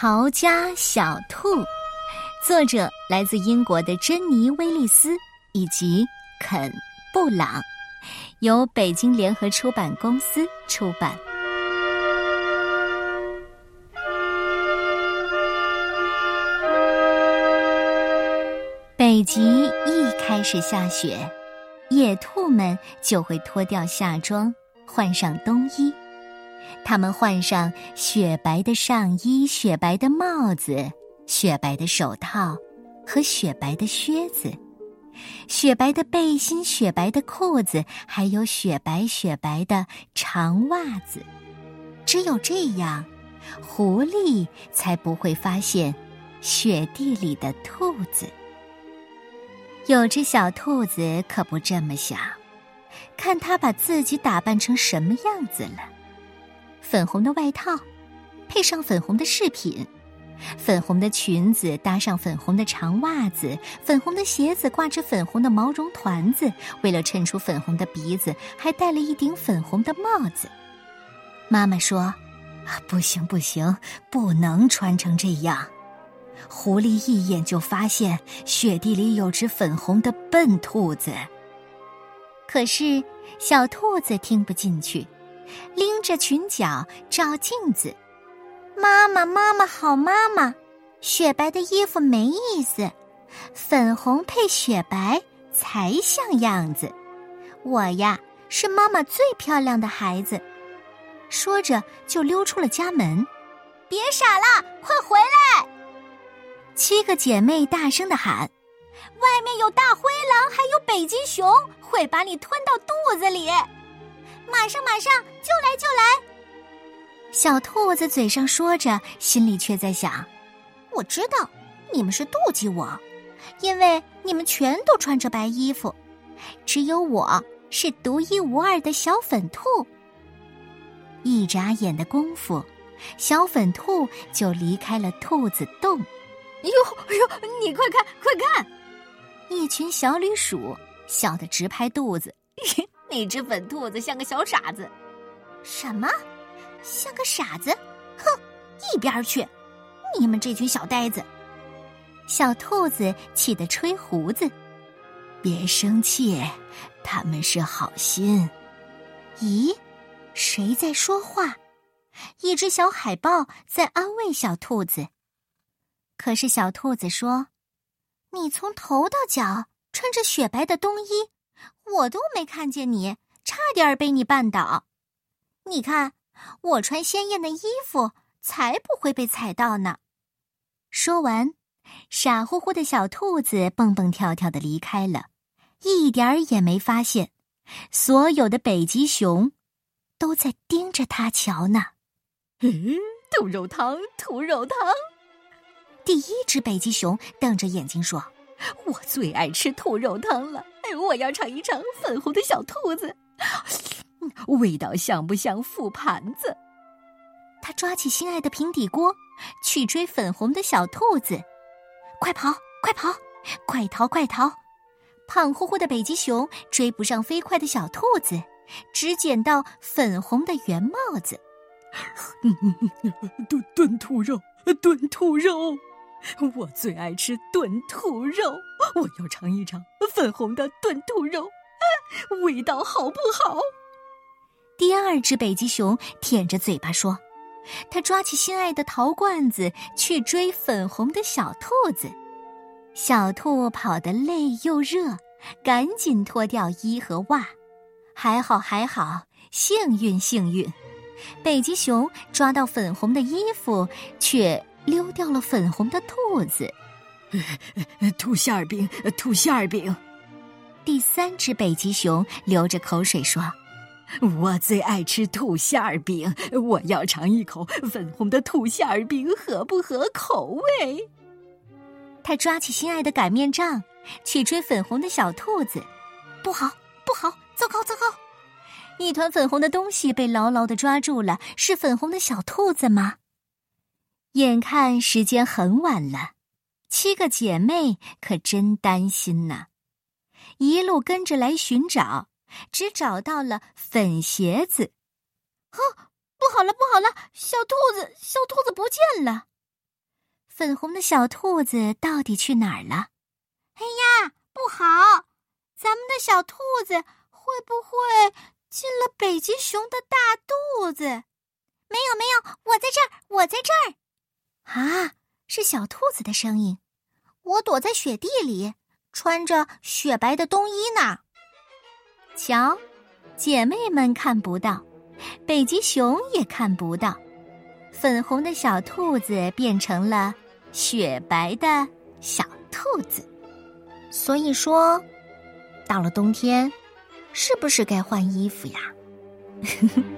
逃家小兔，作者来自英国的珍妮·威利斯以及肯·布朗，由北京联合出版公司出版。北极一开始下雪，野兔们就会脱掉夏装，换上冬衣。他们换上雪白的上衣、雪白的帽子、雪白的手套和雪白的靴子，雪白的背心、雪白的裤子，还有雪白雪白的长袜子。只有这样，狐狸才不会发现雪地里的兔子。有只小兔子可不这么想，看它把自己打扮成什么样子了。粉红的外套，配上粉红的饰品，粉红的裙子搭上粉红的长袜子，粉红的鞋子挂着粉红的毛绒团子。为了衬出粉红的鼻子，还戴了一顶粉红的帽子。妈妈说：“不行，不行，不能穿成这样。”狐狸一眼就发现雪地里有只粉红的笨兔子。可是小兔子听不进去。拎着裙角照镜子，妈妈，妈妈，好妈妈，雪白的衣服没意思，粉红配雪白才像样子。我呀，是妈妈最漂亮的孩子。说着就溜出了家门。别傻了，快回来！七个姐妹大声的喊：“外面有大灰狼，还有北极熊，会把你吞到肚子里。”马上，马上，就来，就来！小兔子嘴上说着，心里却在想：我知道你们是妒忌我，因为你们全都穿着白衣服，只有我是独一无二的小粉兔。一眨眼的功夫，小粉兔就离开了兔子洞。哟哟，你快看，快看！一群小旅鼠笑得直拍肚子。那只粉兔子像个小傻子，什么？像个傻子？哼，一边去！你们这群小呆子！小兔子气得吹胡子。别生气，他们是好心。咦，谁在说话？一只小海豹在安慰小兔子。可是小兔子说：“你从头到脚穿着雪白的冬衣。”我都没看见你，差点被你绊倒。你看，我穿鲜艳的衣服，才不会被踩到呢。说完，傻乎乎的小兔子蹦蹦跳跳的离开了，一点儿也没发现，所有的北极熊都在盯着它瞧呢。嗯，兔肉汤，兔肉汤。第一只北极熊瞪着眼睛说：“我最爱吃兔肉汤了。”我要尝一尝粉红的小兔子，味道像不像覆盘子？他抓起心爱的平底锅，去追粉红的小兔子。快跑，快跑，快逃，快逃！胖乎乎的北极熊追不上飞快的小兔子，只捡到粉红的圆帽子。炖炖兔肉，炖兔肉。我最爱吃炖兔肉，我要尝一尝粉红的炖兔肉，味道好不好？第二只北极熊舔着嘴巴说：“他抓起心爱的陶罐子去追粉红的小兔子。”小兔跑得累又热，赶紧脱掉衣和袜。还好还好，幸运幸运，北极熊抓到粉红的衣服，却。溜掉了粉红的兔子，兔馅儿饼，兔馅儿饼。第三只北极熊流着口水说：“我最爱吃兔馅儿饼，我要尝一口粉红的兔馅儿饼，合不合口味？”他抓起心爱的擀面杖，去追粉红的小兔子。不好，不好，糟糕，糟糕！一团粉红的东西被牢牢的抓住了，是粉红的小兔子吗？眼看时间很晚了，七个姐妹可真担心呐！一路跟着来寻找，只找到了粉鞋子。啊，不好了，不好了！小兔子，小兔子不见了！粉红的小兔子到底去哪儿了？哎呀，不好！咱们的小兔子会不会进了北极熊的大肚子？没有，没有，我在这儿，我在这儿。啊，是小兔子的声音。我躲在雪地里，穿着雪白的冬衣呢。瞧，姐妹们看不到，北极熊也看不到。粉红的小兔子变成了雪白的小兔子，所以说，到了冬天，是不是该换衣服呀？